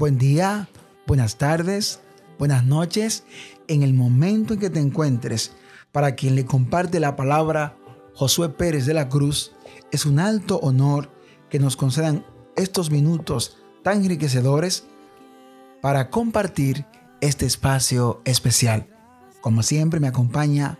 Buen día, buenas tardes, buenas noches, en el momento en que te encuentres. Para quien le comparte la palabra Josué Pérez de la Cruz, es un alto honor que nos concedan estos minutos tan enriquecedores para compartir este espacio especial. Como siempre me acompaña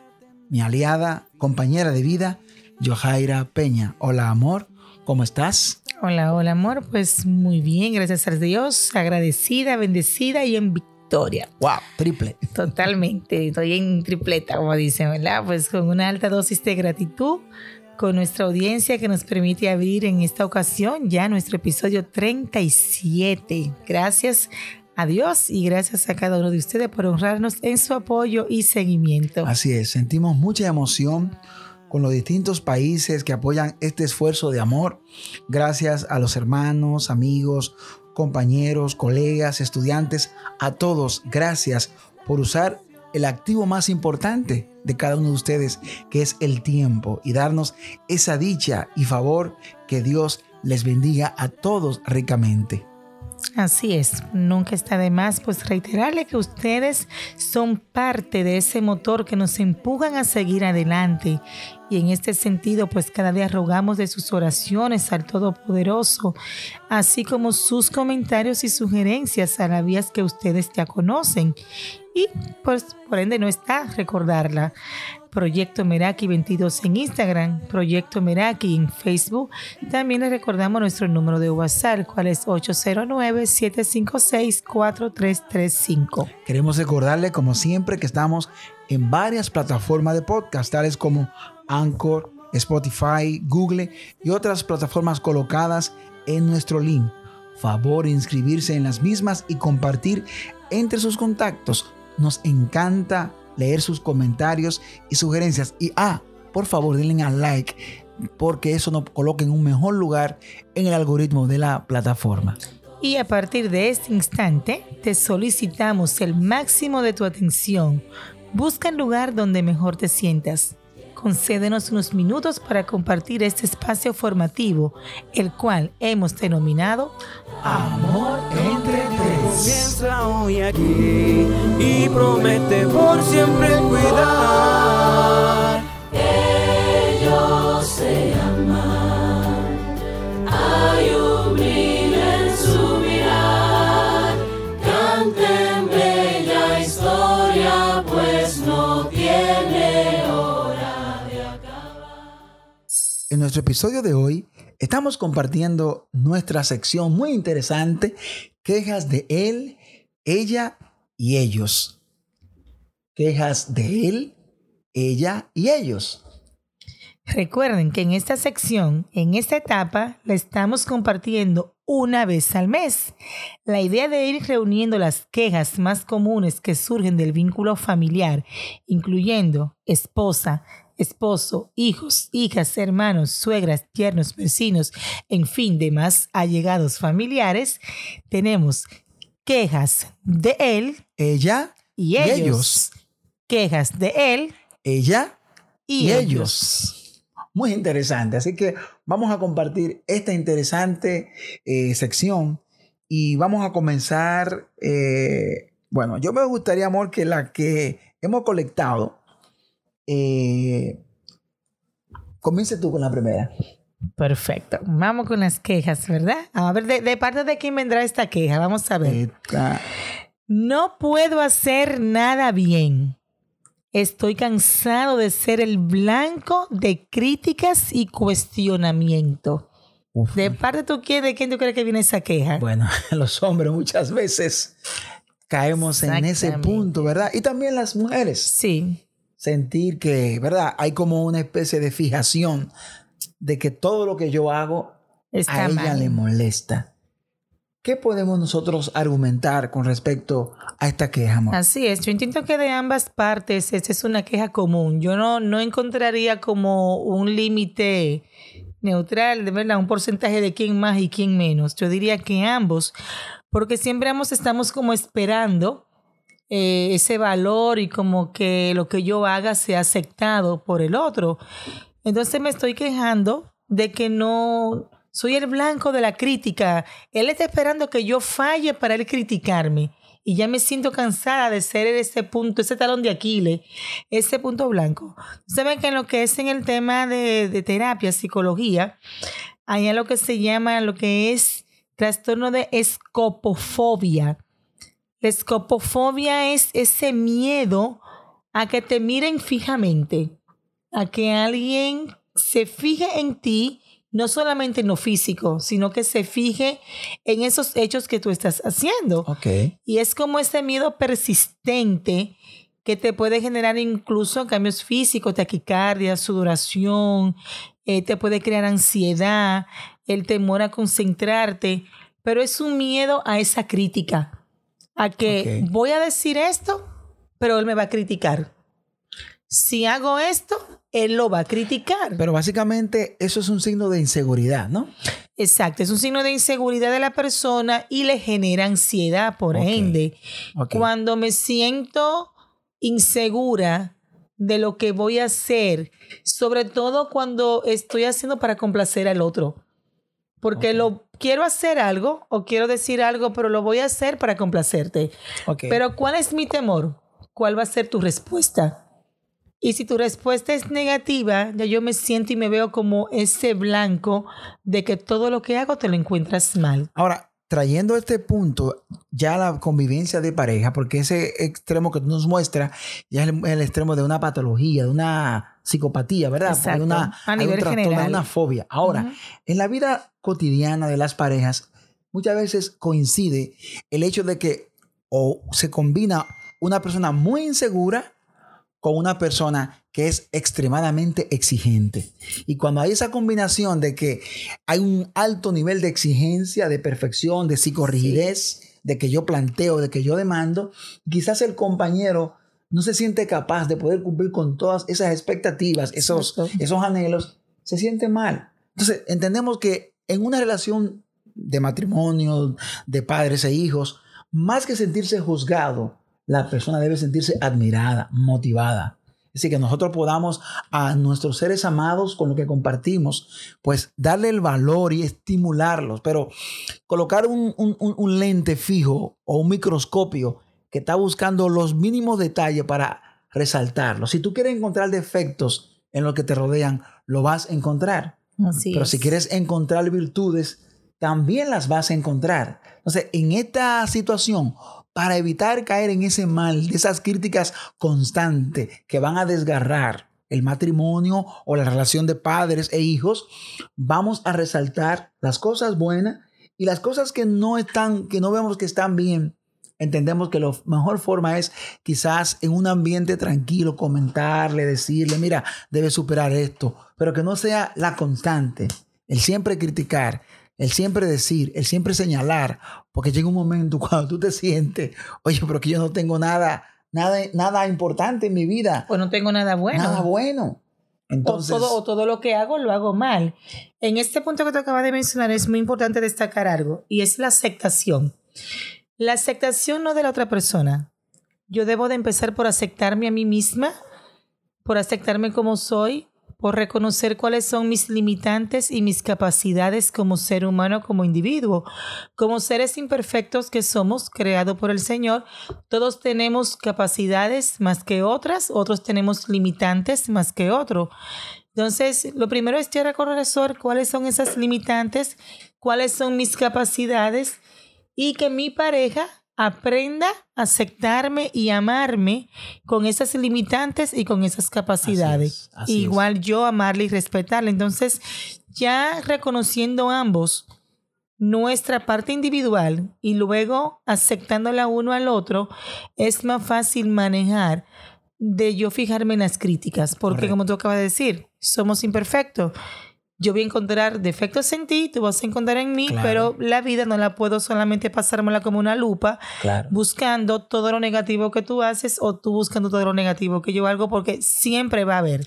mi aliada, compañera de vida, Johaira Peña. Hola amor, ¿cómo estás? Hola, hola amor, pues muy bien, gracias a Dios, agradecida, bendecida y en victoria. Wow, triple. Totalmente, estoy en tripleta, como dicen, ¿verdad? Pues con una alta dosis de gratitud con nuestra audiencia que nos permite abrir en esta ocasión ya nuestro episodio 37. Gracias a Dios y gracias a cada uno de ustedes por honrarnos en su apoyo y seguimiento. Así es, sentimos mucha emoción con los distintos países que apoyan este esfuerzo de amor. Gracias a los hermanos, amigos, compañeros, colegas, estudiantes, a todos, gracias por usar el activo más importante de cada uno de ustedes, que es el tiempo, y darnos esa dicha y favor que Dios les bendiga a todos ricamente. Así es, nunca está de más pues reiterarle que ustedes son parte de ese motor que nos empujan a seguir adelante y en este sentido pues cada día rogamos de sus oraciones al Todopoderoso, así como sus comentarios y sugerencias a las vías que ustedes ya conocen y pues por ende no está recordarla. Proyecto Meraki 22 en Instagram, Proyecto Meraki en Facebook. También les recordamos nuestro número de WhatsApp, cual es 809-756-4335. Queremos recordarle, como siempre, que estamos en varias plataformas de podcast, tales como Anchor, Spotify, Google y otras plataformas colocadas en nuestro link. Favor inscribirse en las mismas y compartir entre sus contactos. Nos encanta leer sus comentarios y sugerencias. Y ah, por favor, denle a like porque eso nos coloca en un mejor lugar en el algoritmo de la plataforma. Y a partir de este instante, te solicitamos el máximo de tu atención. Busca el lugar donde mejor te sientas. Concédenos unos minutos para compartir este espacio formativo, el cual hemos denominado Amor entre Comienza hoy aquí y promete por siempre cuidar. Nuestro episodio de hoy estamos compartiendo nuestra sección muy interesante, quejas de él, ella y ellos. Quejas de él, ella y ellos. Recuerden que en esta sección, en esta etapa, la estamos compartiendo una vez al mes. La idea de ir reuniendo las quejas más comunes que surgen del vínculo familiar, incluyendo esposa, esposo, hijos, hijas, hermanos, suegras, tiernos, vecinos, en fin, demás allegados familiares, tenemos quejas de él, Ella y ellos. Quejas de él ella y, y, ellos. ellos. Muy interesante. Así que vamos a compartir esta interesante eh, sección y vamos a comenzar. eh, bueno, yo me gustaría, amor, que la que hemos colectado, eh, comience tú con la primera. Perfecto. Vamos con las quejas, ¿verdad? A ver, de, de parte de quién vendrá esta queja. Vamos a ver. Esta- No puedo hacer nada bien. Estoy cansado de ser el blanco de críticas y cuestionamiento. uf. De parte tú quién, de quién tú crees que viene esa queja. Bueno, los hombres muchas veces caemos en ese punto, ¿verdad? Y también las mujeres. Sí, sentir que, ¿verdad? Hay como una especie de fijación de que todo lo que yo hago está a ella mal. le molesta. ¿Qué podemos nosotros argumentar con respecto a esta queja, amor? Así es, yo entiendo que de ambas partes esta es una queja común. Yo no, no encontraría como un límite neutral, de verdad, un porcentaje de quién más y quién menos. Yo diría que ambos, porque siempre ambos estamos como esperando eh, ese valor y como que lo que yo haga sea aceptado por el otro. Entonces me estoy quejando de que no, Soy el blanco de la crítica. Él está esperando que yo falle para él criticarme. Y ya me siento cansada de ser ese punto, ese talón de Aquiles, ese punto blanco. Saben que en lo que es en el tema de, de terapia, psicología, hay lo que se llama lo que es trastorno de escopofobia. La escopofobia es ese miedo a que te miren fijamente, a que alguien se fije en ti, no solamente en lo físico, sino que se fije en esos hechos que tú estás haciendo. Ok. Y es como ese miedo persistente que te puede generar incluso cambios físicos, taquicardia, sudoración, eh, te puede crear ansiedad, el temor a concentrarte, pero es un miedo a esa crítica, a que voy a decir esto, pero él me va a criticar. Si hago esto, él lo va a criticar. Pero básicamente eso es un signo de inseguridad, ¿no? Exacto, es un signo de inseguridad de la persona y le genera ansiedad, por ende. Cuando me siento insegura de lo que voy a hacer, sobre todo cuando estoy haciendo para complacer al otro. Porque lo quiero hacer algo o quiero decir algo, pero lo voy a hacer para complacerte. Pero ¿cuál es mi temor? ¿Cuál va a ser tu respuesta? Y si tu respuesta es negativa, ya yo me siento y me veo como ese blanco de que todo lo que hago te lo encuentras mal. Ahora, trayendo este punto, ya la convivencia de pareja, porque ese extremo que tú nos muestra ya es el, el extremo de una patología, de una psicopatía, ¿verdad? Hay una, a hay nivel un trastorno, hay general. una fobia. Ahora, en la vida cotidiana de las parejas, muchas veces coincide el hecho de que o se combina una persona muy insegura con una persona que es extremadamente exigente. Y cuando hay esa combinación de que hay un alto nivel de exigencia, de perfección, de psicorrigidez, de que yo planteo, de que yo demando, quizás el compañero no se siente capaz de poder cumplir con todas esas expectativas, esos, Exacto. esos anhelos, se siente mal. Entonces, entendemos que en una relación de matrimonio, de padres e hijos, más que sentirse juzgado, la persona debe sentirse admirada, motivada. Es decir, que nosotros podamos a nuestros seres amados con lo que compartimos, pues darle el valor y estimularlos, pero colocar un, un- un- un lente fijo o un microscopio que está buscando los mínimos detalles para resaltarlos. Si tú quieres encontrar defectos en lo que te rodean, lo vas a encontrar. Así Pero es. si quieres encontrar virtudes, también las vas a encontrar. Entonces, en esta situación, para evitar caer en ese mal, de esas críticas constantes que van a desgarrar el matrimonio o la relación de padres e hijos, vamos a resaltar las cosas buenas y las cosas que no están, que no vemos que están bien. Entendemos que la mejor forma es quizás en un ambiente tranquilo comentarle, decirle, mira, debes superar esto, pero que no sea la constante, el siempre criticar, el siempre decir, el siempre señalar, porque llega un momento cuando tú te sientes, oye, pero que yo no tengo nada, nada, nada importante en mi vida, O no tengo nada bueno. nada bueno. Entonces, o, todo, o todo lo que hago lo hago mal. En este punto que tú acabas de mencionar es muy importante destacar algo y es la aceptación. La aceptación no de la otra persona. Yo debo de empezar por aceptarme a mí misma, por aceptarme como soy, por reconocer cuáles son mis limitantes y mis capacidades como ser humano, como individuo. Como seres imperfectos que somos, creados por el Señor, todos tenemos capacidades más que otras, otros tenemos limitantes más que otros. Entonces, lo primero es ya reconocer cuáles son esas limitantes, cuáles son mis capacidades y que mi pareja aprenda a aceptarme y amarme con esas limitantes y con esas capacidades. Así es, así es. Igual yo amarle y respetarle. Entonces, ya reconociendo ambos nuestra parte individual y luego aceptándola uno al otro, es más fácil manejar de yo fijarme en las críticas, porque Correcto. como tú acabas de decir, somos imperfectos. Yo voy a encontrar defectos en ti, tú vas a encontrar en mí, Claro. pero la vida no la puedo solamente pasármela como una lupa, claro. buscando todo lo negativo que tú haces o tú buscando todo lo negativo que yo hago, porque siempre va a haber.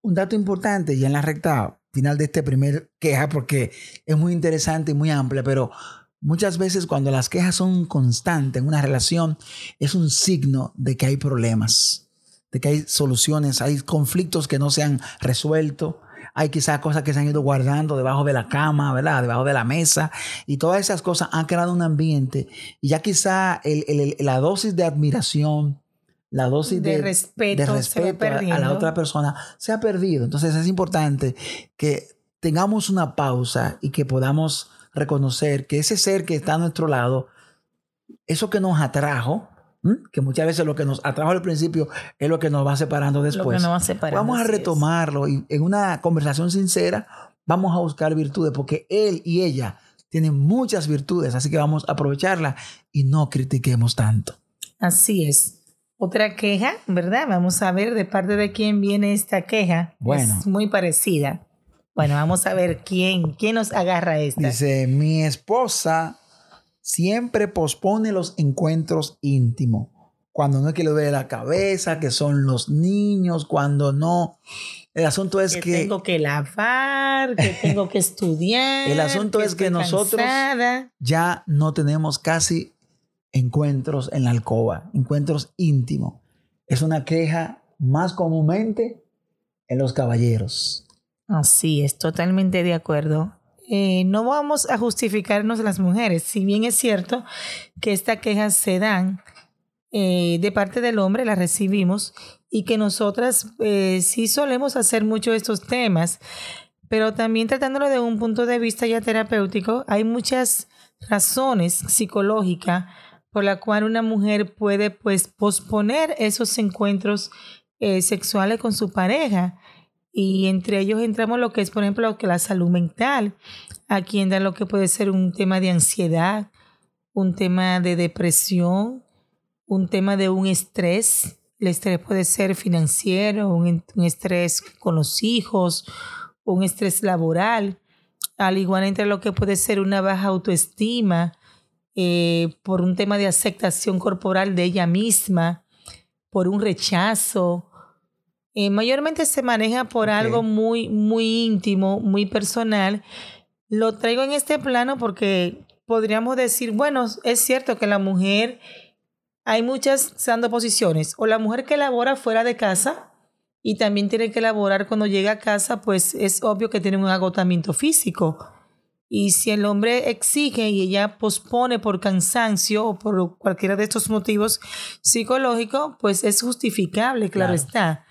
Un dato importante ya en la recta final de este primer queja, porque es muy interesante y muy amplia, pero muchas veces cuando las quejas son constantes en una relación, es un signo de que hay problemas, de que hay soluciones, hay conflictos que no se han resuelto, hay quizás cosas que se han ido guardando debajo de la cama, ¿verdad? Debajo de la mesa. Y todas esas cosas han creado un ambiente. Y ya quizá el- la dosis de admiración, la dosis De de, respeto de respeto a- a, la otra persona se ha perdido. Entonces es importante que tengamos una pausa y que podamos reconocer que ese ser que está a nuestro lado, eso que nos atrajo, ¿m? que muchas veces lo que nos atrajo al principio es lo que nos va separando Lo después. que nos va separando, Vamos a retomarlo y en una conversación sincera vamos a buscar virtudes porque él y ella tienen muchas virtudes, así que vamos a aprovecharlas y no critiquemos tanto. Así es. Otra queja, ¿verdad? Vamos a ver de parte de quién viene esta queja. Bueno. Es muy parecida. Bueno, vamos a ver quién, quién nos agarra esta. Dice, mi esposa siempre pospone los encuentros íntimos. Cuando no es que le duele la cabeza, que son los niños, cuando no. El asunto es que, que, tengo que lavar, que tengo que estudiar. El asunto es que nosotros- cansada. ya no tenemos casi encuentros en la alcoba, encuentros íntimos. Es una queja más comúnmente en los caballeros. Así es, totalmente de acuerdo. Eh, no vamos a justificarnos las mujeres, si bien es cierto que estas quejas se dan eh, de parte del hombre, las recibimos, y que nosotras eh, sí solemos hacer mucho estos temas, pero también tratándolo de un punto de vista ya terapéutico, hay muchas razones psicológicas por la cual una mujer puede pues posponer esos encuentros eh, sexuales con su pareja y entre ellos entramos lo que es, por ejemplo, lo que la salud mental. Aquí entra lo que puede ser un tema de ansiedad, un tema de depresión, un tema de un estrés. El estrés puede ser financiero, un, estrés con los hijos, un estrés laboral. Al igual entra lo que puede ser una baja autoestima eh, por un tema de aceptación corporal de ella misma, por un rechazo, eh, mayormente se maneja por algo muy, muy íntimo, muy personal. Lo traigo en este plano porque podríamos decir, bueno, es cierto que la mujer, hay muchas dando posiciones, o la mujer que labora fuera de casa y también tiene que laborar cuando llega a casa, pues es obvio que tiene un agotamiento físico. Y si el hombre exige y ella pospone por cansancio o por cualquiera de estos motivos psicológicos, pues es justificable, claro, Claro. está.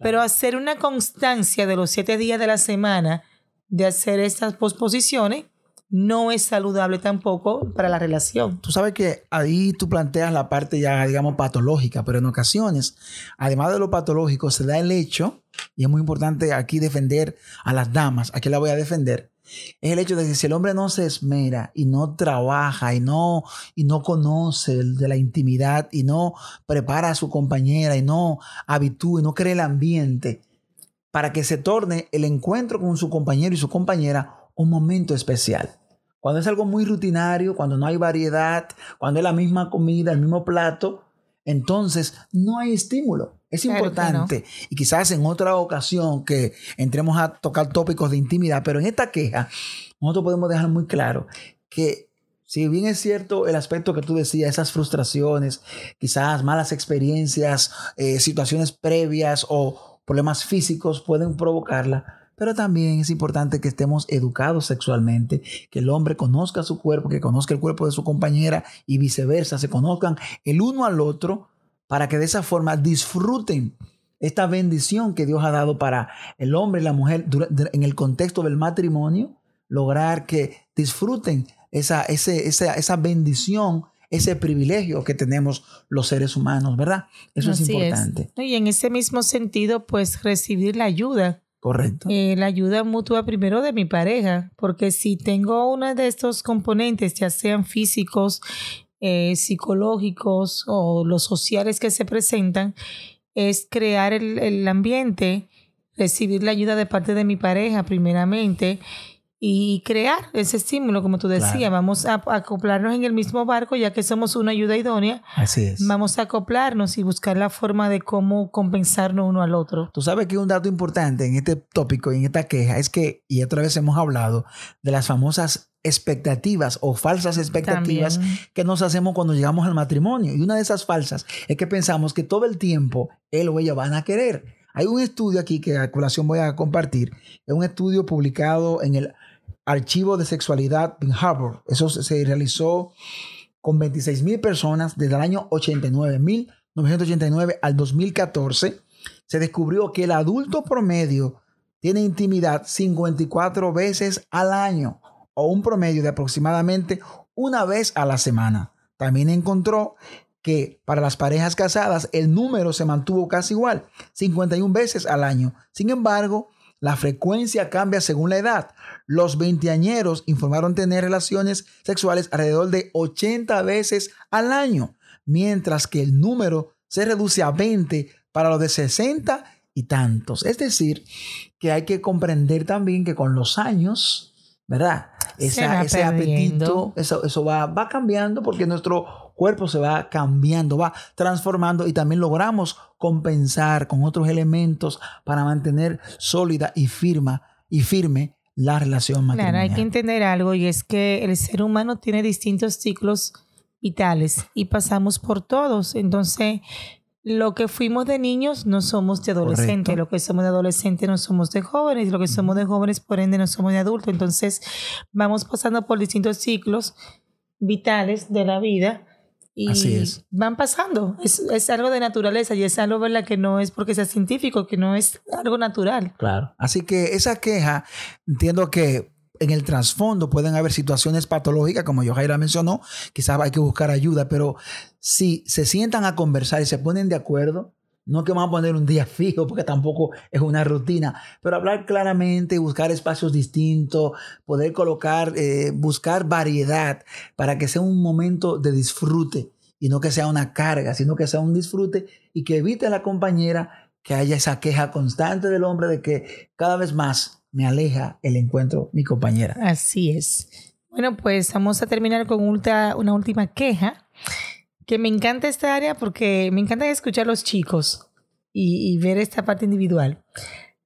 Pero hacer una constancia de los siete días de la semana de hacer estas posposiciones no es saludable tampoco para la relación. Tú sabes que ahí tú planteas la parte ya, digamos, patológica, pero en ocasiones, además de lo patológico, se da el hecho, y es muy importante aquí defender a las damas, aquí la voy a defender, es el hecho de que si el hombre no se esmera y no trabaja y no, y no conoce de la intimidad y no prepara a su compañera y no habitúa y no crea el ambiente para que se torne el encuentro con su compañero y su compañera un momento especial. Cuando es algo muy rutinario, cuando no hay variedad, cuando es la misma comida, el mismo plato, entonces no hay estímulo. Es Claro importante. Y quizás en otra ocasión que entremos a tocar tópicos de intimidad, pero en esta queja, nosotros podemos dejar muy claro que si bien es cierto el aspecto que tú decías, esas frustraciones, quizás malas experiencias, eh, situaciones previas o problemas físicos pueden provocarla, pero también es importante que estemos educados sexualmente, que el hombre conozca su cuerpo, que conozca el cuerpo de su compañera y viceversa, se conozcan el uno al otro para que de esa forma disfruten esta bendición que Dios ha dado para el hombre y la mujer en el contexto del matrimonio, lograr que disfruten esa, ese- esa, esa bendición, ese privilegio que tenemos los seres humanos, ¿verdad? Eso es importante. Y en ese mismo sentido, pues recibir la ayuda Correcto. eh, la ayuda mutua primero de mi pareja, porque si tengo uno de estos componentes, ya sean físicos, eh, psicológicos o los sociales que se presentan, es crear el, el ambiente, recibir la ayuda de parte de mi pareja primeramente y crear ese estímulo, como tú decías, Claro. vamos a, acoplarnos en el mismo barco, ya que somos una ayuda idónea, Así es. vamos a acoplarnos y buscar la forma de cómo compensarnos uno al otro. Tú sabes que un dato importante en este tópico y en esta queja es que, y otra vez hemos hablado de las famosas expectativas o falsas expectativas También. que nos hacemos cuando llegamos al matrimonio. Y una de esas falsas es que pensamos que todo el tiempo él o ella van a querer. Hay un estudio aquí que a colación voy a compartir. Es un estudio publicado en el Archivo de Sexualidad en Harvard. Eso se- realizó con 26 mil personas desde el año 89, 1989 al 2014. Se descubrió que el adulto promedio tiene intimidad 54 veces al año o un promedio de aproximadamente una vez a la semana. También encontró que para las parejas casadas el número se mantuvo casi igual, 51 veces al año. Sin embargo, la frecuencia cambia según la edad. Los veinteañeros informaron tener relaciones sexuales alrededor de 80 veces al año, mientras que el número se reduce a 20 para los de 60 y tantos. Es decir, que hay que comprender también que con los años, ¿verdad? Ese perdiendo. apetito, eso, eso va, va cambiando porque nuestro cuerpo se va cambiando, va transformando y también logramos compensar con otros elementos para mantener sólida y firme y firme la relación Claro, matrimonial. hay que entender algo y es que el ser humano tiene distintos ciclos vitales y pasamos por todos. Entonces, lo que fuimos de niños no somos de adolescentes, Correcto. lo que somos de adolescentes no somos de jóvenes, lo que somos de jóvenes por ende no somos de adultos. Entonces, vamos pasando por distintos ciclos vitales de la vida. Y Así es. van pasando. Es, es algo de naturaleza y es algo ¿verdad? que no es porque sea científico, que no es algo natural. Claro. Así que esa queja, entiendo que en el trasfondo pueden haber situaciones patológicas, como Yohaira mencionó, quizás hay que buscar ayuda, pero si se sientan a conversar y se ponen de acuerdo, no que van a poner un día fijo, porque tampoco es una rutina, pero hablar claramente, buscar espacios distintos, poder colocar, eh, buscar variedad para que sea un momento de disfrute y no que sea una carga, sino que sea un disfrute y que evite a la compañera que haya esa queja constante del hombre de que cada vez más me aleja el encuentro mi compañera. Así es. Bueno, pues vamos a terminar con una última queja. Que me encanta esta área porque me encanta escuchar a los chicos y, y ver esta parte individual.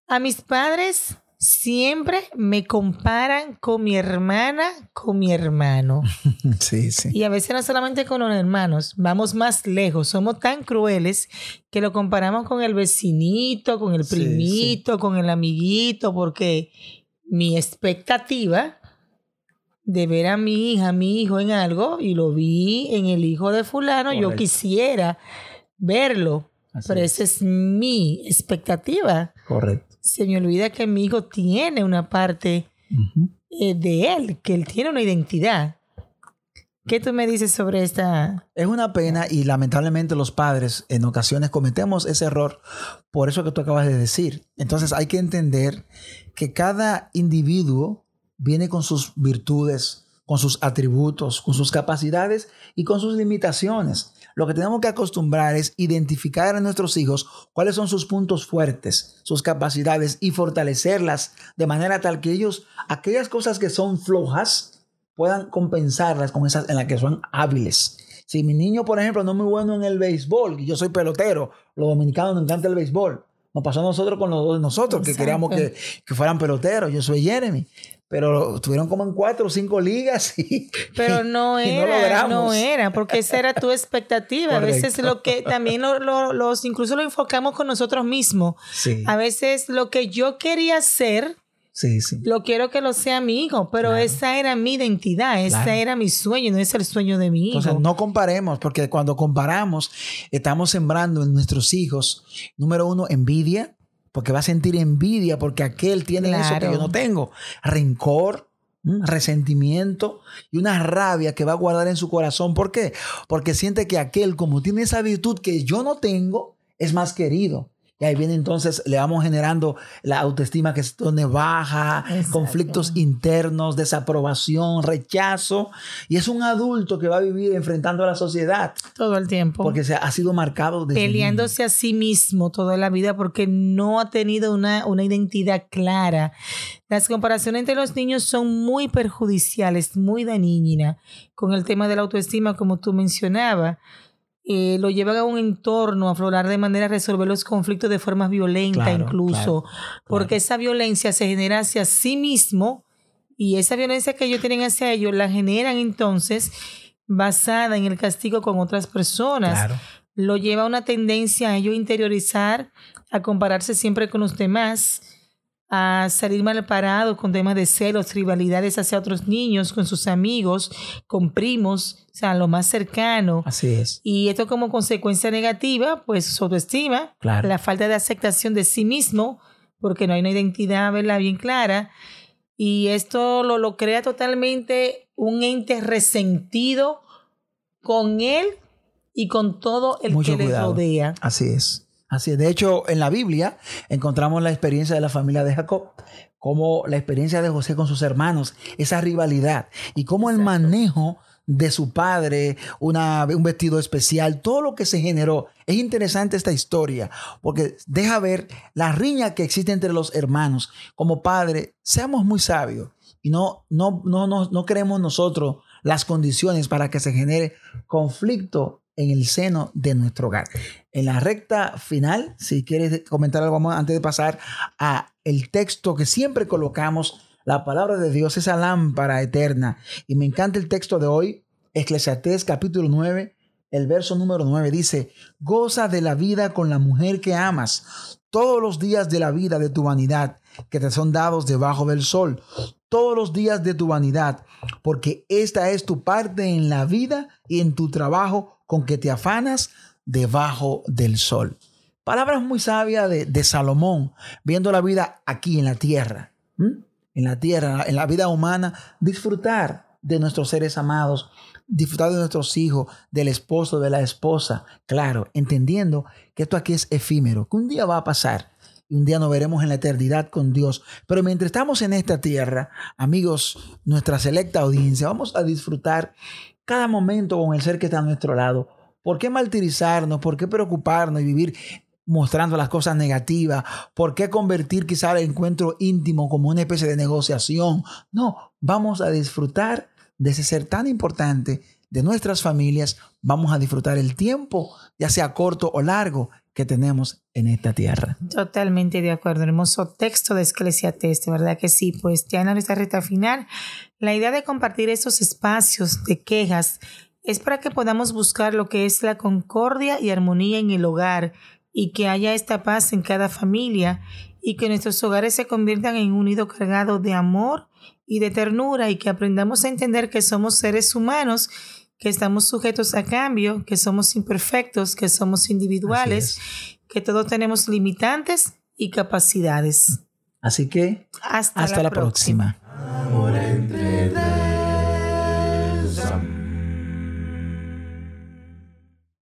A mis padres siempre me comparan con mi hermana, con mi hermano. Sí, sí. Y a veces no solamente con los hermanos, vamos más lejos. Somos tan crueles que lo comparamos con el vecinito, con el Sí, primito, con el amiguito, porque mi expectativa de ver a mi hija, a mi hijo en algo, y lo vi en el hijo de fulano, yo quisiera verlo. Así pero es. esa es mi expectativa. Correcto. Se me olvida que mi hijo tiene una parte eh, de él, que él tiene una identidad. ¿Qué tú me dices sobre esta? Es una pena y lamentablemente los padres en ocasiones cometemos ese error por eso que tú acabas de decir. Entonces hay que entender que cada individuo viene con sus virtudes, con sus atributos, con sus capacidades y con sus limitaciones. Lo que tenemos que acostumbrar es identificar a nuestros hijos cuáles son sus puntos fuertes, sus capacidades y fortalecerlas de manera tal que ellos, aquellas cosas que son flojas, puedan compensarlas con esas en las que son hábiles. Si mi niño, por ejemplo, no es muy bueno en el béisbol, y yo soy pelotero, los dominicanos nos encanta el béisbol. Nos pasó a nosotros con los dos de nosotros, que queríamos que, que fueran peloteros. Yo soy Jeremy. Pero estuvieron como en cuatro o cinco ligas y, Pero no y era, no, logramos. era, porque esa era tu expectativa. A veces lo que también lo- lo- los, incluso lo enfocamos con nosotros mismos. Sí, A veces lo que yo quería ser, sí, sí. lo quiero que lo sea mi hijo, pero Claro. esa era mi identidad, ese Claro. era mi sueño, no es el sueño de mi hijo. Entonces, no comparemos, porque cuando comparamos, estamos sembrando en nuestros hijos, número uno, envidia, porque va a sentir envidia porque aquel tiene eso que yo no tengo. Rencor, resentimiento y una rabia que va a guardar en su corazón. ¿Por qué? Porque siente que aquel, como tiene esa virtud que yo no tengo, es más querido. Y ahí viene entonces, le vamos generando la autoestima que se pone baja, Exacto. conflictos internos, desaprobación, rechazo. Y es un adulto que va a vivir enfrentando a la sociedad todo el tiempo. porque se ha sido marcado desde peleándose a sí mismo toda la vida porque no ha tenido una, una identidad clara. Las comparaciones entre los niños son muy perjudiciales, muy dañinas con el tema de la autoestima, como tú mencionabas. Eh, lo llevan a un entorno a aflorar de manera a resolver los conflictos de forma violenta Claro, incluso, claro, porque esa violencia se genera hacia sí mismo y esa violencia que ellos tienen hacia ellos la generan entonces basada en el castigo con otras personas. Lo lleva a una tendencia a ello interiorizar, a compararse siempre con los demás, a salir mal parado con temas de celos, rivalidades hacia otros niños, con sus amigos, con primos, o sea, lo más cercano. Así es. Y esto como consecuencia negativa, pues su autoestima, Claro. la falta de aceptación de sí mismo, porque no hay una identidad ¿verdad? bien clara. Y esto lo, lo crea totalmente un ente resentido con él y con todo el Mucho que le cuidado. rodea. Así es. Así es. De hecho, en la Biblia encontramos la experiencia de la familia de Jacob, como la experiencia de José con sus hermanos, esa rivalidad y cómo el manejo de su padre, una, un vestido especial, todo lo que se generó. Es interesante esta historia porque deja ver la riña que existe entre los hermanos. Como padre, seamos muy sabios y no, no, no, no, no creemos nosotros las condiciones para que se genere conflicto en el seno de nuestro hogar. En la recta final, si quieres comentar algo más antes de pasar a el texto que siempre colocamos, la palabra de Dios, esa lámpara eterna. Y me encanta el texto de hoy, Eclesiastés capítulo 9, el verso número 9 dice, goza de la vida con la mujer que amas todos los días de la vida de tu vanidad que te son dados debajo del sol, todos los días de tu vanidad, porque esta es tu parte en la vida y en tu trabajo con que te afanas debajo del sol. Palabras muy sabias de, Salomón, viendo la vida aquí en la tierra, en la tierra, en la vida humana, disfrutar de nuestros seres amados, disfrutar de nuestros hijos, del esposo, de la esposa, claro, entendiendo que esto aquí es efímero, que un día va a pasar y un día nos veremos en la eternidad con Dios. Pero mientras estamos en esta tierra, amigos, nuestra selecta audiencia, vamos a disfrutar cada momento con el ser que está a nuestro lado. ¿Por qué martirizarnos? ¿Por qué preocuparnos y vivir mostrando las cosas negativas? ¿Por qué convertir quizá el encuentro íntimo como una especie de negociación? No, vamos a disfrutar de ese ser tan importante de nuestras familias. Vamos a disfrutar el tiempo, ya sea corto o largo, que tenemos en esta tierra. Totalmente de acuerdo. Hermoso texto de Esclesiastés, de verdad que sí. Pues ya en nuestra recta final, la idea de compartir esos espacios de quejas es para que podamos buscar lo que es la concordia y armonía en el hogar y que haya esta paz en cada familia y que nuestros hogares se conviertan en un nido cargado de amor y de ternura y que aprendamos a entender que somos seres humanos que estamos sujetos a cambio, que somos imperfectos, que somos individuales, que todos tenemos limitantes y capacidades. Así que Hasta, hasta, la, próxima. Amor entre